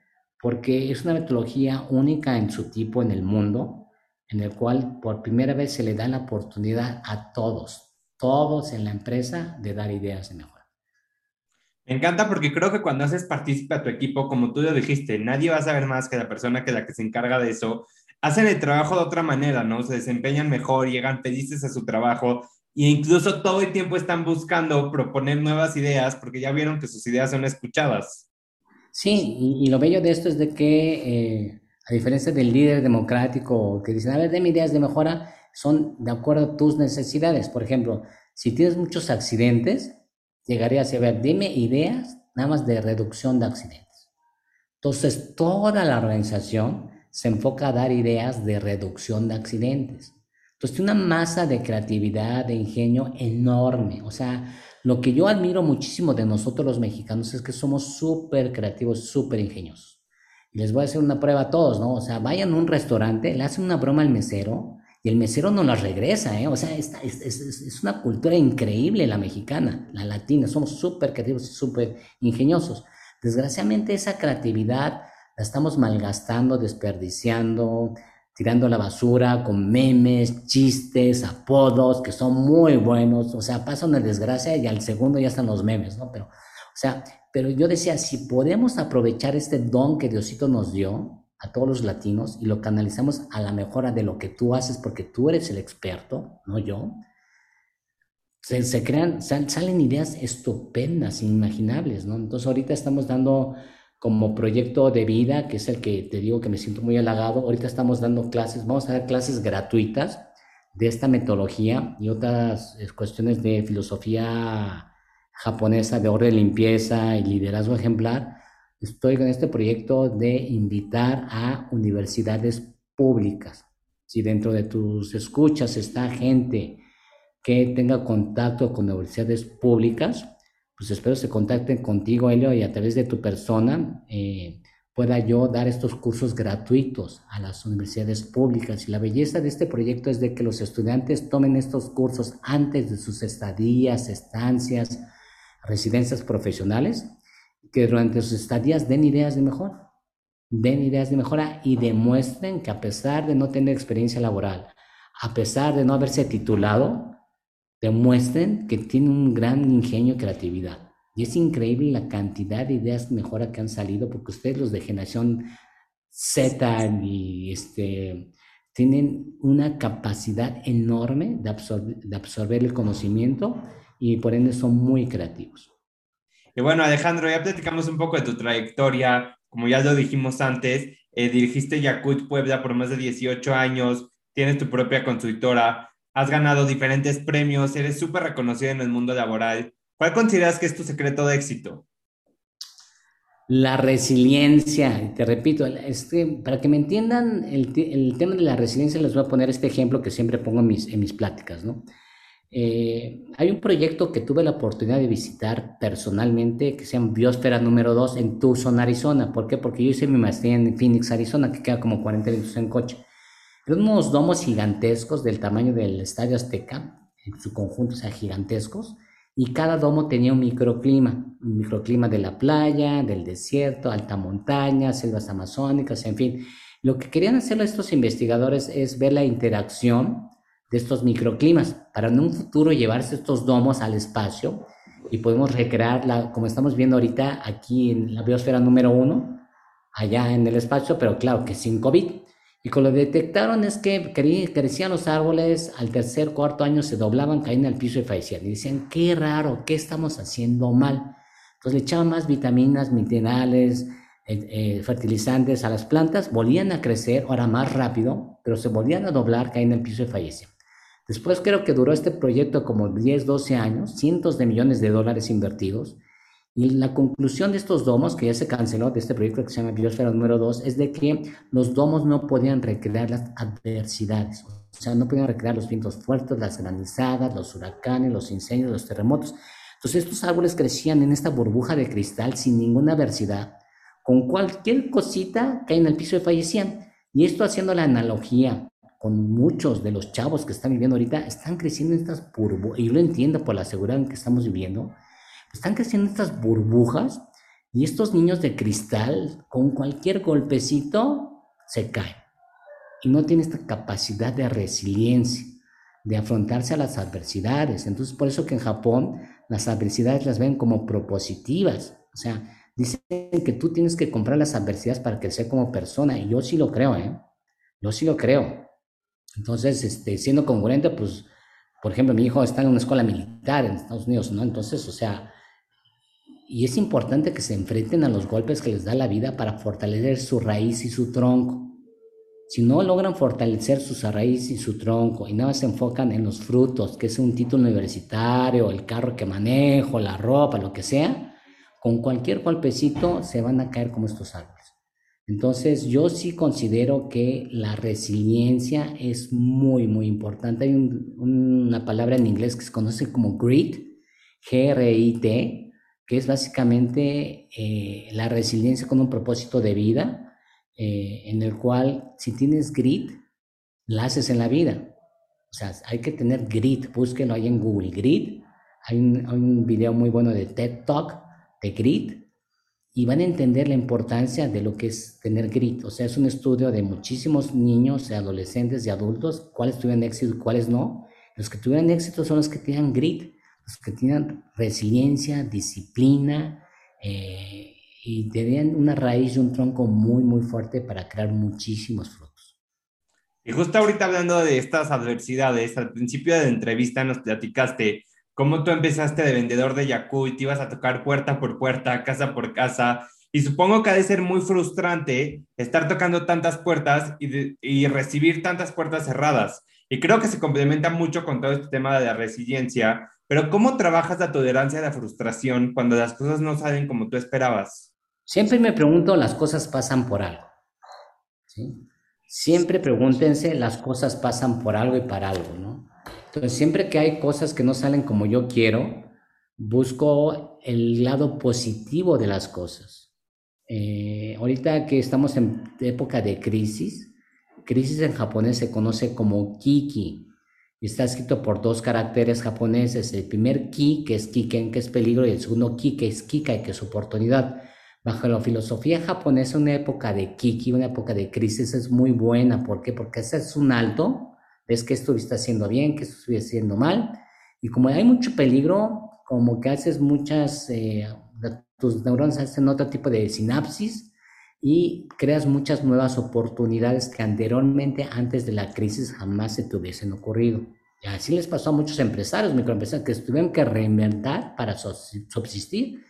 Porque es una metodología única en su tipo en el mundo, en el cual por primera vez se le da la oportunidad a todos, todos en la empresa, de dar ideas de mejora. Me encanta porque creo que cuando haces partícipe a tu equipo, como tú lo dijiste, nadie va a saber más que la persona que la que se encarga de eso. Hacen el trabajo de otra manera, ¿no? Se desempeñan mejor, llegan felices a su trabajo e incluso todo el tiempo están buscando proponer nuevas ideas porque ya vieron que sus ideas son escuchadas. Sí, y, lo bello de esto es de que, eh, a diferencia del líder democrático que dice, a ver, deme ideas de mejora, son de acuerdo a tus necesidades. Por ejemplo, si tienes muchos accidentes, llegaría a ver, dime ideas nada más de reducción de accidentes. Entonces, toda la organización se enfoca a dar ideas de reducción de accidentes. Entonces, tiene una masa de creatividad, de ingenio enorme. O sea, lo que yo admiro muchísimo de nosotros los mexicanos es que somos súper creativos, súper ingeniosos. Les voy a hacer una prueba a todos, ¿no? O sea, vayan a un restaurante, le hacen una broma al mesero y el mesero no la regresa, ¿eh? O sea, es, es, es, una cultura increíble la mexicana, la latina, somos súper creativos y súper ingeniosos. Desgraciadamente esa creatividad la estamos malgastando, desperdiciando, tirando la basura con memes, chistes, apodos que son muy buenos, o sea, pasa una desgracia y al segundo ya están los memes, ¿no? Pero, o sea, pero yo decía, si podemos aprovechar este don que Diosito nos dio, a todos los latinos y lo canalizamos a la mejora de lo que tú haces porque tú eres el experto, no yo, se, crean, salen ideas estupendas, inimaginables, ¿no? Entonces ahorita estamos dando como proyecto de vida, que es el que te digo que me siento muy halagado, ahorita estamos dando clases, vamos a dar clases gratuitas de esta metodología y otras eh, cuestiones de filosofía japonesa de orden, limpieza y liderazgo ejemplar estoy con este proyecto de invitar a universidades públicas. Si dentro de tus escuchas está gente que tenga contacto con universidades públicas, pues espero se contacten contigo, Elio, y a través de tu persona eh, pueda yo dar estos cursos gratuitos a las universidades públicas. Y la belleza de este proyecto es de que los estudiantes tomen estos cursos antes de sus estadías, estancias, residencias profesionales que durante sus estadías den ideas de mejora, den ideas de mejora y demuestren que a pesar de no tener experiencia laboral, a pesar de no haberse titulado, demuestren que tienen un gran ingenio y creatividad. Y es increíble la cantidad de ideas de mejora que han salido, porque ustedes los de generación Z y este, tienen una capacidad enorme de, de absorber el conocimiento y por ende son muy creativos. Y bueno, Alejandro, ya platicamos un poco de tu trayectoria. Como ya lo dijimos antes, eh, dirigiste Yakut Puebla por más de 18 años, tienes tu propia consultora, has ganado diferentes premios, eres súper reconocido en el mundo laboral. ¿Cuál consideras que es tu secreto de éxito? La resiliencia, te repito, este, para que me entiendan el, el, tema de la resiliencia, les voy a poner este ejemplo que siempre pongo en mis, en mis pláticas, ¿no? Eh, hay un proyecto que tuve la oportunidad de visitar personalmente que se llama Biosfera número 2 en Tucson, Arizona. ¿Por qué? Porque yo hice mi maestría en Phoenix, Arizona, que queda como 40 minutos en coche. Eran unos domos gigantescos del tamaño del Estadio Azteca, en su conjunto, o sea, gigantescos, y cada domo tenía un microclima, un microclima de la playa, del desierto, alta montaña, selvas amazónicas, en fin. Lo que querían hacer estos investigadores es ver la interacción de estos microclimas para en un futuro llevarse estos domos al espacio y podemos recrear, como estamos viendo ahorita aquí en la biosfera número uno, allá en el espacio, pero claro que sin COVID. Y que detectaron es que crecían los árboles, al tercer, cuarto año se doblaban, caían al piso y fallecían. Y decían, qué raro, ¿qué estamos haciendo mal? Entonces le echaban más vitaminas, minerales, eh, eh, fertilizantes a las plantas, volvían a crecer, ahora más rápido, pero se volvían a doblar, caían al piso y fallecían. Después creo que duró este proyecto como 10, 12 años, cientos de millones de dólares invertidos. Y la conclusión de estos domos, que ya se canceló de este proyecto que se llama Biosfera número 2, es de que los domos no podían recrear las adversidades. O sea, no podían recrear los vientos fuertes, las granizadas, los huracanes, los incendios, los terremotos. Entonces estos árboles crecían en esta burbuja de cristal sin ninguna adversidad, con cualquier cosita caen al piso y fallecían. Y esto haciendo la analogía con muchos de los chavos que están viviendo ahorita, están creciendo estas burbujas, y yo lo entiendo por la seguridad en que estamos viviendo, están creciendo estas burbujas y estos niños de cristal con cualquier golpecito se caen. Y no tienen esta capacidad de resiliencia, de afrontarse a las adversidades. Entonces, por eso que en Japón las adversidades las ven como propositivas. O sea, dicen que tú tienes que comprar las adversidades para crecer como persona. Y yo sí lo creo, ¿eh? Yo sí lo creo. Entonces, este, siendo congruente, pues, por ejemplo, mi hijo está en una escuela militar en Estados Unidos, ¿no? Entonces, o sea, y es importante que se enfrenten a los golpes que les da la vida para fortalecer su raíz y su tronco. Si no logran fortalecer su raíz y su tronco y nada se enfocan en los frutos, que es un título universitario, el carro que manejo, la ropa, lo que sea, con cualquier golpecito se van a caer como estos árboles. Entonces yo sí considero que la resiliencia es muy, muy importante. Hay una palabra en inglés que se conoce como grit, G-R-I-T, que es básicamente eh, la resiliencia con un propósito de vida, eh, en el cual si tienes grit, la haces en la vida. O sea, hay que tener grit, búsquelo ahí en Google, grit. Hay un, hay un video muy bueno de TED Talk de grit y van a entender la importancia de lo que es tener grit. O sea, es un estudio de muchísimos niños, adolescentes y adultos, cuáles tuvieron éxito y cuáles no. Los que tuvieron éxito son los que tenían grit los que tienen resiliencia, disciplina eh, y tenían una raíz y un tronco muy, muy fuerte para crear muchísimos frutos. Y justo ahorita hablando de estas adversidades, al principio de la entrevista nos platicaste cómo tú empezaste de vendedor de Yaku y te ibas a tocar puerta por puerta, casa por casa. Y supongo que ha de ser muy frustrante estar tocando tantas puertas y, y recibir tantas puertas cerradas. Y creo que se complementa mucho con todo este tema de la resiliencia, pero ¿cómo trabajas la tolerancia a la frustración cuando las cosas no salen como tú esperabas? Siempre me pregunto, las cosas pasan por algo. Siempre pregúntense, las cosas pasan por algo y para algo, ¿no? Entonces, siempre que hay cosas que no salen como yo quiero, busco el lado positivo de las cosas. Eh, ahorita que estamos en época de crisis, crisis en japonés se conoce como kiki, Está escrito por dos caracteres japoneses. El primer ki, que es kiken, que es peligro, y el segundo ki, que es kikai, que es oportunidad. Bajo la filosofía japonesa, una época de kiki, una época de crisis es muy buena. ¿Por qué? Porque ese es un alto. Ves que esto está haciendo bien, que estuviera haciendo mal. Y como hay mucho peligro, como que haces muchas, eh, tus neuronas hacen otro tipo de sinapsis y creas muchas nuevas oportunidades que anteriormente, antes de la crisis, jamás se te hubiesen ocurrido. Y así les pasó a muchos empresarios, microempresarios, que tuvieron que reinventar para subsistir,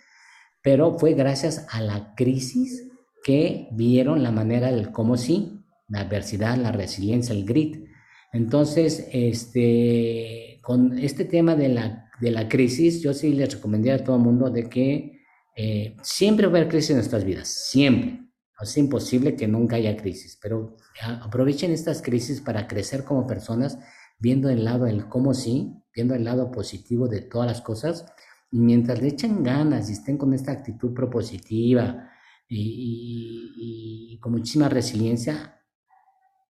pero fue gracias a la crisis que vieron la manera del cómo sí, la adversidad, la resiliencia, el grit. Entonces, este, con este tema de la, de la crisis, yo sí les recomendaría a todo el mundo de que eh, siempre va a haber crisis en nuestras vidas, siempre es imposible que nunca haya crisis, pero aprovechen estas crisis para crecer como personas, viendo el lado del cómo sí, viendo el lado positivo de todas las cosas, y mientras le echen ganas y estén con esta actitud propositiva y, y con muchísima resiliencia,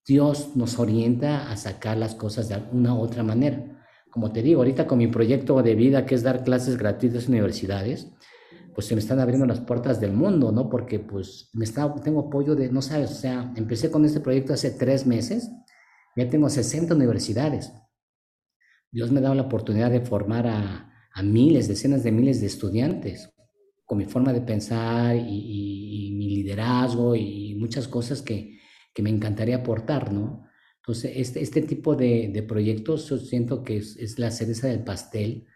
Dios nos orienta a sacar las cosas de una u otra manera. Como te digo, ahorita con mi proyecto de vida, que es dar clases gratuitas en universidades, pues se me están abriendo las puertas del mundo, ¿no? Porque pues me está, tengo apoyo de, no sabes, o sea, empecé con este proyecto hace tres meses, ya tengo 60 universidades. Dios me ha dado la oportunidad de formar a, a miles, decenas de miles de estudiantes con mi forma de pensar y, mi liderazgo y muchas cosas que, que, me encantaría aportar, ¿no? Entonces, este, este tipo de, de proyectos yo siento que es, es la cereza del pastel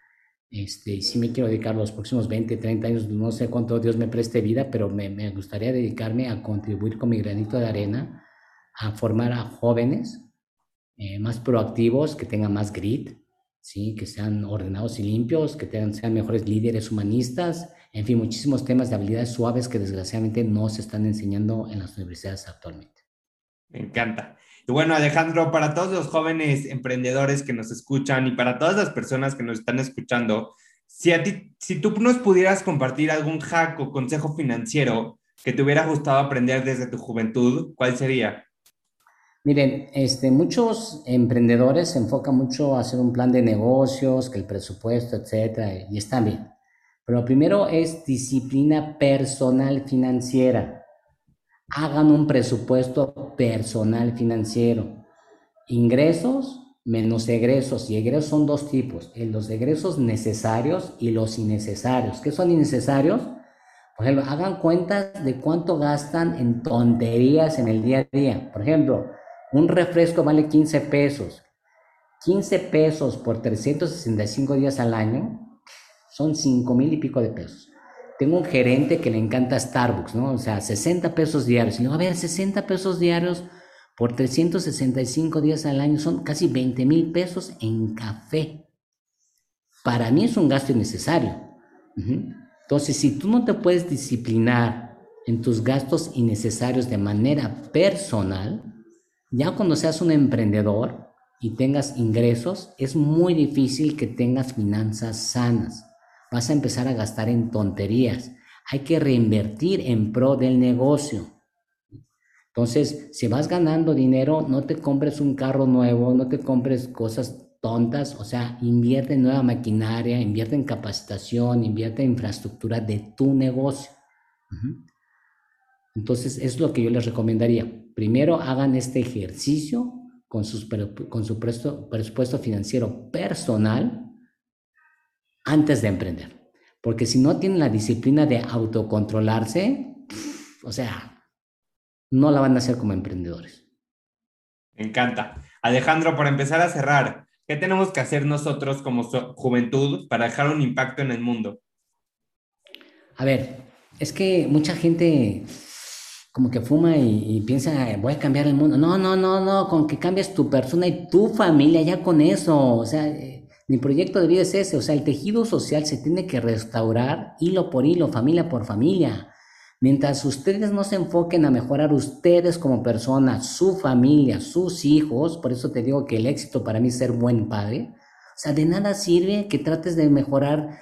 este, sí me quiero dedicar los próximos 20, 30 años, no sé cuánto Dios me preste vida, pero me, me gustaría dedicarme a contribuir con mi granito de arena, a formar a jóvenes eh, más proactivos, que tengan más grit, ¿sí? que sean ordenados y limpios, que tengan, sean mejores líderes humanistas, en fin, muchísimos temas de habilidades suaves que desgraciadamente no se están enseñando en las universidades actualmente. Me encanta. Y bueno, Alejandro, para todos los jóvenes emprendedores que nos escuchan y para todas las personas que nos están escuchando, si, a ti, si tú nos pudieras compartir algún hack o consejo financiero que te hubiera gustado aprender desde tu juventud, ¿cuál sería? Miren, este, muchos emprendedores se enfocan mucho a hacer un plan de negocios, que el presupuesto, etcétera, y está bien. Pero lo primero es disciplina personal financiera. Hagan un presupuesto personal financiero. Ingresos menos egresos. Y egresos son dos tipos. Los egresos necesarios y los innecesarios. ¿Qué son innecesarios? Por ejemplo, hagan cuentas de cuánto gastan en tonterías en el día a día. Por ejemplo, un refresco vale 15 pesos. 15 pesos por 365 días al año son 5 mil y pico de pesos. Tengo un gerente que le encanta Starbucks, ¿no? O sea, 60 pesos diarios. Y le digo, a ver, 60 pesos diarios por 365 días al año son casi 20 mil pesos en café. Para mí es un gasto innecesario. Entonces, si tú no te puedes disciplinar en tus gastos innecesarios de manera personal, ya cuando seas un emprendedor y tengas ingresos, es muy difícil que tengas finanzas sanas. Vas a empezar a gastar en tonterías. Hay que reinvertir en pro del negocio. Entonces, si vas ganando dinero, no te compres un carro nuevo, no te compres cosas tontas, o sea, invierte en nueva maquinaria, invierte en capacitación, invierte en infraestructura de tu negocio. Entonces, es lo que yo les recomendaría. Primero hagan este ejercicio con, con su presupuesto financiero personal antes de emprender. Porque si no tienen la disciplina de autocontrolarse, o sea, no la van a hacer como emprendedores. Me encanta. Alejandro, para empezar a cerrar, ¿qué tenemos que hacer nosotros como juventud para dejar un impacto en el mundo? A ver, es que mucha gente como que fuma y, piensa, voy a cambiar el mundo. No, no, no, no, con que cambies tu persona y tu familia, ya con eso. O sea, eh, mi proyecto de vida es ese. O sea, el tejido social se tiene que restaurar hilo por hilo, familia por familia. Mientras ustedes no se enfoquen a mejorar ustedes como personas, su familia, sus hijos, por eso te digo que el éxito para mí es ser buen padre. O sea, de nada sirve que trates de mejorar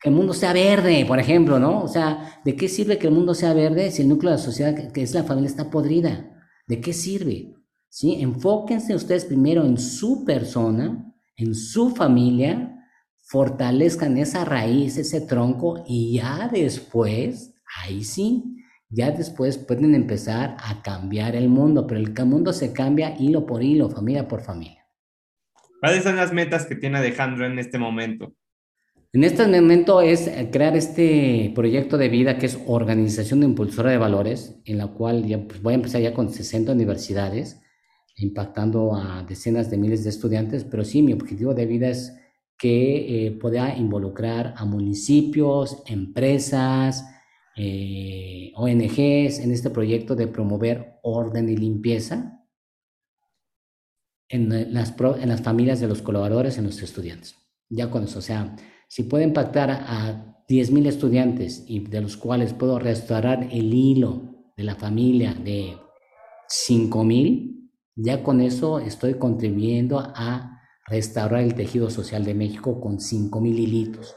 que el mundo sea verde, por ejemplo, ¿no? O sea, ¿de qué sirve que el mundo sea verde si el núcleo de la sociedad, que es la familia, está podrida? ¿De qué sirve? ¿Sí? Enfóquense ustedes primero en su persona, en su familia, fortalezcan esa raíz, ese tronco, y ya después, ahí sí, ya después pueden empezar a cambiar el mundo, pero el mundo se cambia hilo por hilo, familia por familia. ¿Cuáles son las metas que tiene Alejandro en este momento? En este momento es eh, crear este proyecto de vida que es Organización de Impulsora de Valores, en la cual ya, pues, voy a empezar ya con 60 universidades, impactando a decenas de miles de estudiantes, pero sí, mi objetivo de vida es que eh, pueda involucrar a municipios, empresas, eh, ONGs en este proyecto de promover orden y limpieza en las, en las familias de los colaboradores, en los estudiantes. Ya con eso, o sea, si puedo impactar a 10.000 estudiantes y de los cuales puedo restaurar el hilo de la familia de 5.000, ya con eso estoy contribuyendo a restaurar el tejido social de México con 5.000 hilitos.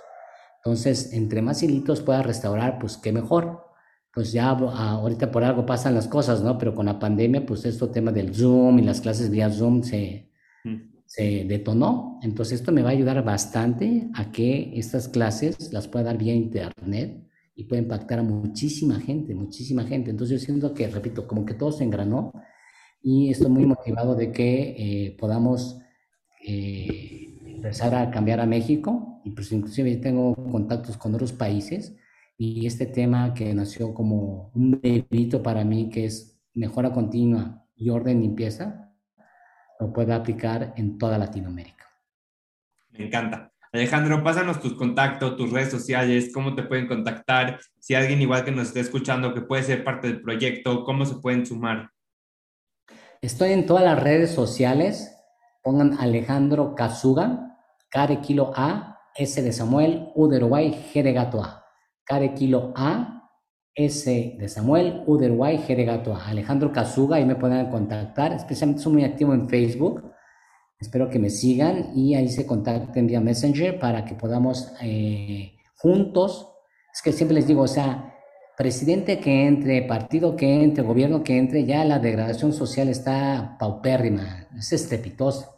Entonces, entre más hilitos pueda restaurar, pues qué mejor. Pues ya ahorita por algo pasan las cosas, ¿no? Pero con la pandemia, pues esto tema del Zoom y las clases vía Zoom se, mm se detonó. Entonces esto me va a ayudar bastante a que estas clases las pueda dar vía internet y pueda impactar a muchísima gente, muchísima gente. Entonces yo siento que, repito, como que todo se engranó y estoy muy motivado de que eh, podamos eh, empezar a cambiar a México y pues inclusive tengo contactos con otros países y este tema que nació como un bebito para mí que es mejora continua y orden limpieza, lo pueda aplicar en toda Latinoamérica. Me encanta. Alejandro, pásanos tus contactos, tus redes sociales, cómo te pueden contactar, si alguien igual que nos esté escuchando que puede ser parte del proyecto, cómo se pueden sumar. Estoy en todas las redes sociales, pongan Alejandro Kazuga, Care Kilo A, S de Samuel, U de G de Gato A. Care Kilo A, S de Samuel, U de G de Gato A. Alejandro Kazuga, ahí me pueden contactar, especialmente soy muy activo en Facebook. Espero que me sigan y ahí se contacten vía Messenger para que podamos eh, juntos, es que siempre les digo, o sea, presidente que entre, partido que entre, gobierno que entre, ya la degradación social está paupérrima, es estrepitosa.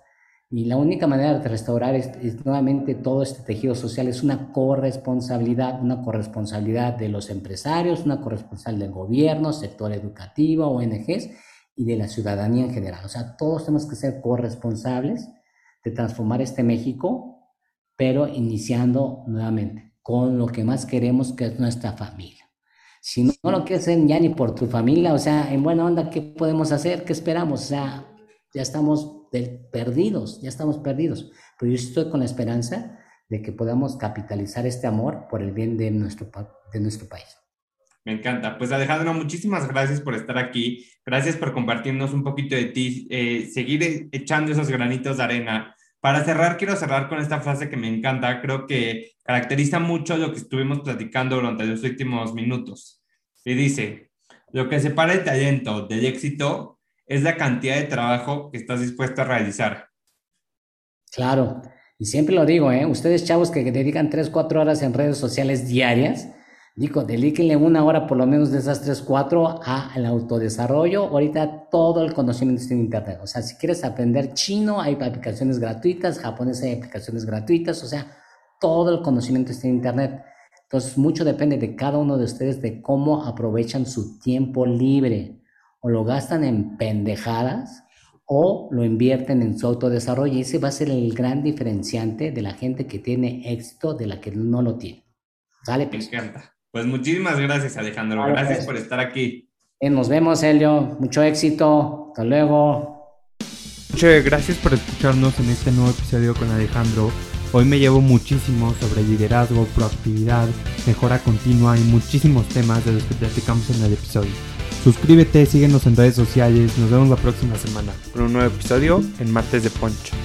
Y la única manera de restaurar nuevamente todo este tejido social es una corresponsabilidad, una corresponsabilidad de los empresarios, una corresponsabilidad del gobierno, sector educativo, ONGs y de la ciudadanía en general. O sea, todos tenemos que ser corresponsables de transformar este México, pero iniciando nuevamente con lo que más queremos, que es nuestra familia. Si no, lo quieres hacer ya ni por tu familia, o sea, en buena onda, ¿qué podemos hacer? ¿Qué esperamos? O sea, ya estamos perdidos, ya estamos perdidos. Pero yo estoy con la esperanza de que podamos capitalizar este amor por el bien de nuestro, de nuestro país. Me encanta. Pues Alejandro, muchísimas gracias por estar aquí. Gracias por compartirnos un poquito de ti, eh, seguir echando esos granitos de arena. Para cerrar, quiero cerrar con esta frase que me encanta. Creo que caracteriza mucho lo que estuvimos platicando durante los últimos minutos. Y dice, lo que separa el talento del éxito es la cantidad de trabajo que estás dispuesto a realizar. Claro, y siempre lo digo, ¿eh? ustedes chavos que dedican 3, 4 horas en redes sociales diarias, digo, dedíquenle una hora por lo menos de esas 3, 4 al autodesarrollo. Ahorita todo el conocimiento está en Internet. O sea, si quieres aprender chino, hay aplicaciones gratuitas, japonés hay aplicaciones gratuitas, o sea, todo el conocimiento está en Internet. Entonces, mucho depende de cada uno de ustedes de cómo aprovechan su tiempo libre o lo gastan en pendejadas o lo invierten en su autodesarrollo y ese va a ser el gran diferenciante de la gente que tiene éxito de la que no lo tiene. ¿Sale? Pues? Me. Pues muchísimas gracias Alejandro, gracias pues. por estar aquí. nos vemos Helio, mucho éxito, hasta luego. Muchas gracias por escucharnos en este nuevo episodio con Alejandro. Hoy me llevo muchísimo sobre liderazgo, proactividad, mejora continua y muchísimos temas de los que platicamos en el episodio. Suscríbete, síguenos en redes sociales. Nos vemos la próxima semana con un nuevo episodio en Martes de Poncho.